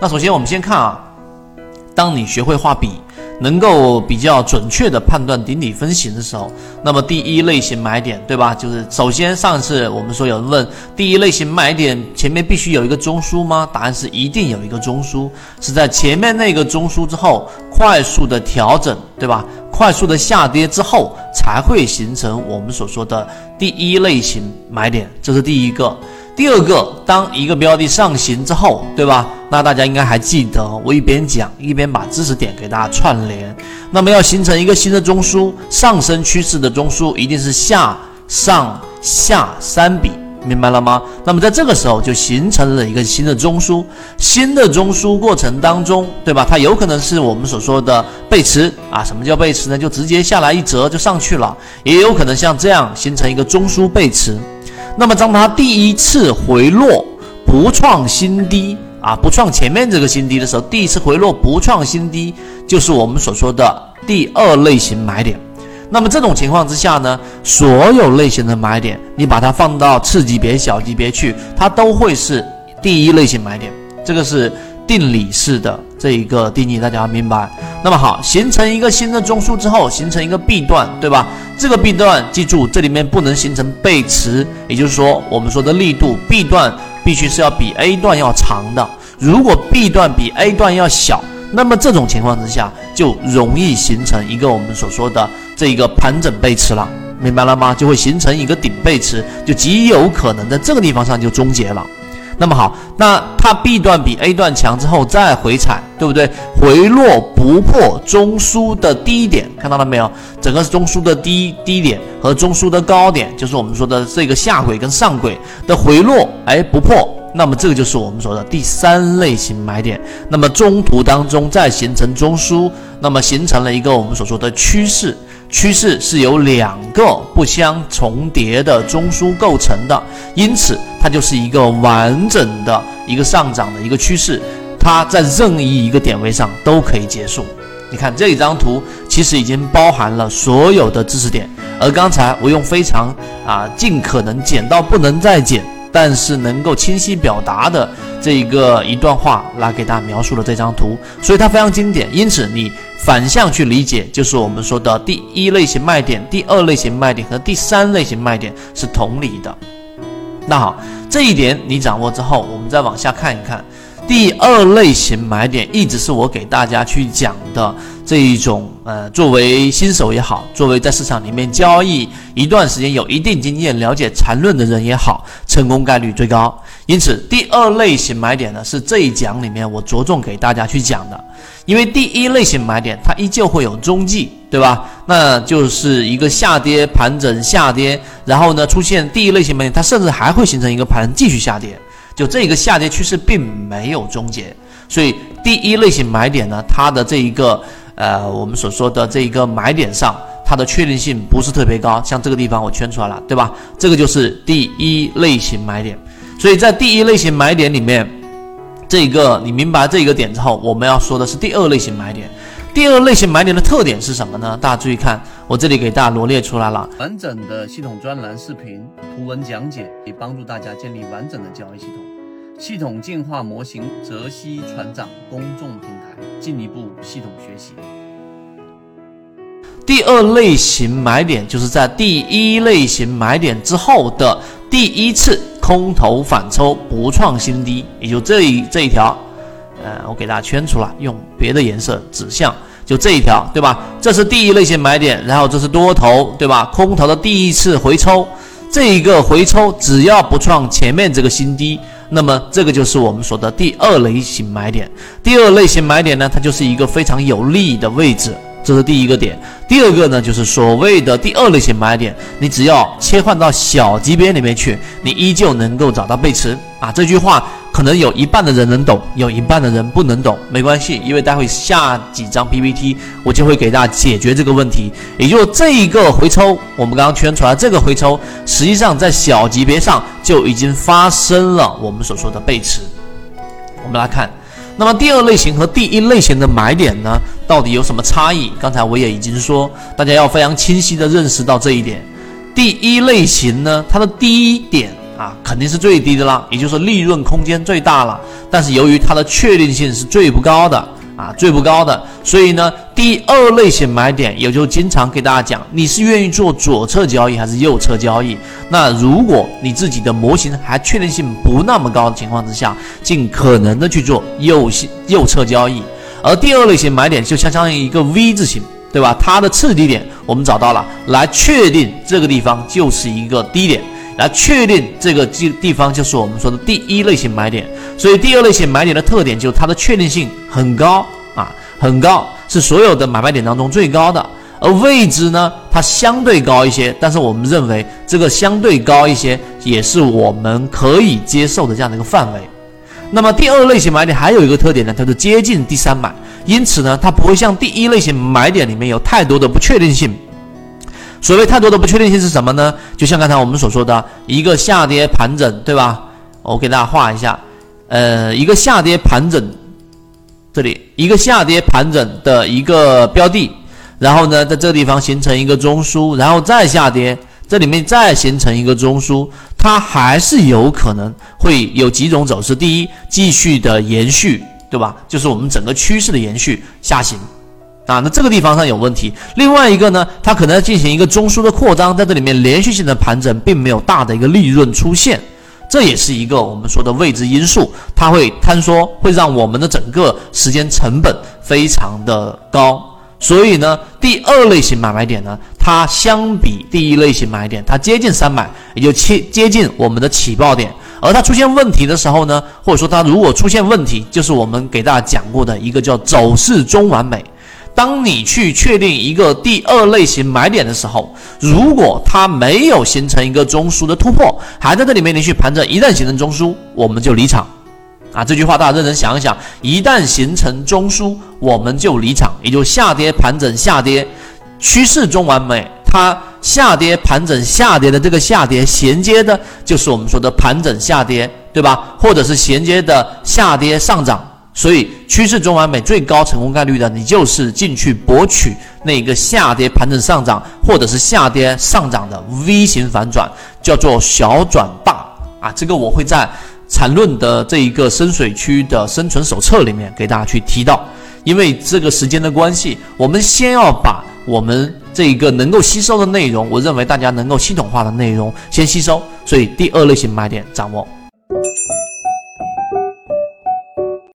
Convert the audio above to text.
那首先我们先看啊，当你学会画笔。能够比较准确的判断顶底分型的时候，那么第一类型买点，对吧？就是首先上次我们说有人问第一类型买点前面必须有一个中枢吗？答案是一定有一个中枢，是在前面那个中枢之后快速的调整，对吧？快速的下跌之后才会形成我们所说的第一类型买点，这是第一个。第二个，当一个标的上行之后，对吧？那大家应该还记得，我一边讲一边把知识点给大家串联。那么要形成一个新的中枢，上升趋势的中枢一定是下上下三笔，明白了吗？那么在这个时候就形成了一个新的中枢。新的中枢过程当中，对吧？它有可能是我们所说的背驰啊。什么叫背驰呢？就直接下来一折就上去了，也有可能像这样形成一个中枢背驰。那么，当它第一次回落不创新低啊，不创前面这个新低的时候，第一次回落不创新低，就是我们所说的第二类型买点。那么这种情况之下呢，所有类型的买点，你把它放到次级别、小级别去，它都会是第一类型买点。这个是。定理式的这一个定义，大家要明白。那么好，形成一个新的中枢之后，形成一个 B 段，对吧？这个 B 段，记住这里面不能形成背驰，也就是说，我们说的力度，B 段必须是要比 A 段要长的。如果 B 段比 A 段要小，那么这种情况之下，就容易形成一个我们所说的这个盘整背驰了，明白了吗？就会形成一个顶背驰，就极有可能在这个地方上就终结了。那么好，那它 B 段比 A 段强之后再回踩，对不对？回落不破中枢的低点，看到了没有？整个中枢的低低点和中枢的高点，就是我们说的这个下轨跟上轨的回落，哎，不破，那么这个就是我们说的第三类型买点。那么中途当中再形成中枢，那么形成了一个我们所说的趋势。趋势是由两个不相重叠的中枢构成的，因此它就是一个完整的一个上涨的一个趋势，它在任意一个点位上都可以结束。你看这一张图，其实已经包含了所有的知识点，而刚才我用非常啊尽可能减到不能再减。但是能够清晰表达的这一个一段话来给大家描述了这张图，所以它非常经典。因此你反向去理解，就是我们说的第一类型卖点、第二类型卖点和第三类型卖点是同理的。那好，这一点你掌握之后，我们再往下看一看。第二类型买点一直是我给大家去讲的这一种，呃，作为新手也好，作为在市场里面交易一段时间有一定经验、了解缠论的人也好，成功概率最高。因此，第二类型买点呢，是这一讲里面我着重给大家去讲的。因为第一类型买点它依旧会有踪迹，对吧？那就是一个下跌盘整下跌，然后呢出现第一类型买点，它甚至还会形成一个盘继续下跌。就这一个下跌趋势并没有终结，所以第一类型买点呢，它的这一个呃，我们所说的这一个买点上，它的确定性不是特别高。像这个地方我圈出来了，对吧？这个就是第一类型买点。所以在第一类型买点里面，这一个你明白这一个点之后，我们要说的是第二类型买点。第二类型买点的特点是什么呢？大家注意看，我这里给大家罗列出来了，完整的系统专栏视频、图文讲解，以帮助大家建立完整的交易系统。系统进化模型，泽西船长公众平台，进一步系统学习。第二类型买点就是在第一类型买点之后的第一次空头反抽不创新低，也就这一这一条。呃，我给大家圈出来，用别的颜色指向，就这一条，对吧？这是第一类型买点，然后这是多头，对吧？空头的第一次回抽，这一个回抽只要不创前面这个新低，那么这个就是我们说的第二类型买点。第二类型买点呢，它就是一个非常有利的位置，这是第一个点。第二个呢，就是所谓的第二类型买点，你只要切换到小级别里面去，你依旧能够找到背驰啊。这句话。可能有一半的人能懂，有一半的人不能懂，没关系，因为待会下几张 PPT 我就会给大家解决这个问题。也就这一个回抽，我们刚刚圈出来这个回抽，实际上在小级别上就已经发生了我们所说的背驰。我们来看，那么第二类型和第一类型的买点呢，到底有什么差异？刚才我也已经说，大家要非常清晰的认识到这一点。第一类型呢，它的低点。啊，肯定是最低的啦，也就是利润空间最大了。但是由于它的确定性是最不高的啊，最不高的，所以呢，第二类型买点也就经常给大家讲，你是愿意做左侧交易还是右侧交易？那如果你自己的模型还确定性不那么高的情况之下，尽可能的去做右右侧交易。而第二类型买点就相当于一个 V 字形，对吧？它的次低点我们找到了，来确定这个地方就是一个低点，来确定这个地地方就是我们说的第一类型买点。所以第二类型买点的特点就是它的确定性很高啊，很高，是所有的买卖点当中最高的。而位置呢，它相对高一些，但是我们认为这个相对高一些也是我们可以接受的这样的一个范围。那么第二类型买点还有一个特点呢，它是接近第三买，因此呢，它不会像第一类型买点里面有太多的不确定性。所谓太多的不确定性是什么呢？就像刚才我们所说的一个下跌盘整，对吧？我给大家画一下，呃，一个下跌盘整，这里一个下跌盘整的一个标的，然后呢，在这个地方形成一个中枢，然后再下跌。这里面再形成一个中枢，它还是有可能会有几种走势。第一，继续的延续，对吧？就是我们整个趋势的延续下行，啊，那这个地方上有问题。另外一个呢，它可能要进行一个中枢的扩张，在这里面连续性的盘整，并没有大的一个利润出现，这也是一个我们说的未知因素，它会坍缩，会让我们的整个时间成本非常的高。所以呢，第二类型买卖点呢，它相比第一类型买点，它接近三百，也就接接近我们的起爆点。而它出现问题的时候呢，或者说它如果出现问题，就是我们给大家讲过的一个叫走势中完美。当你去确定一个第二类型买点的时候，如果它没有形成一个中枢的突破，还在这里面连续盘整，一旦形成中枢，我们就离场。啊，这句话大家认真想一想，一旦形成中枢，我们就离场，也就下跌盘整下跌，趋势中完美。它下跌盘整下跌的这个下跌衔接的就是我们说的盘整下跌，对吧？或者是衔接的下跌上涨。所以趋势中完美最高成功概率的，你就是进去博取那个下跌盘整上涨，或者是下跌上涨的 V 型反转，叫做小转大啊。这个我会在。缠论的这一个深水区的生存手册里面给大家去提到，因为这个时间的关系，我们先要把我们这一个能够吸收的内容，我认为大家能够系统化的内容先吸收，所以第二类型买点掌握。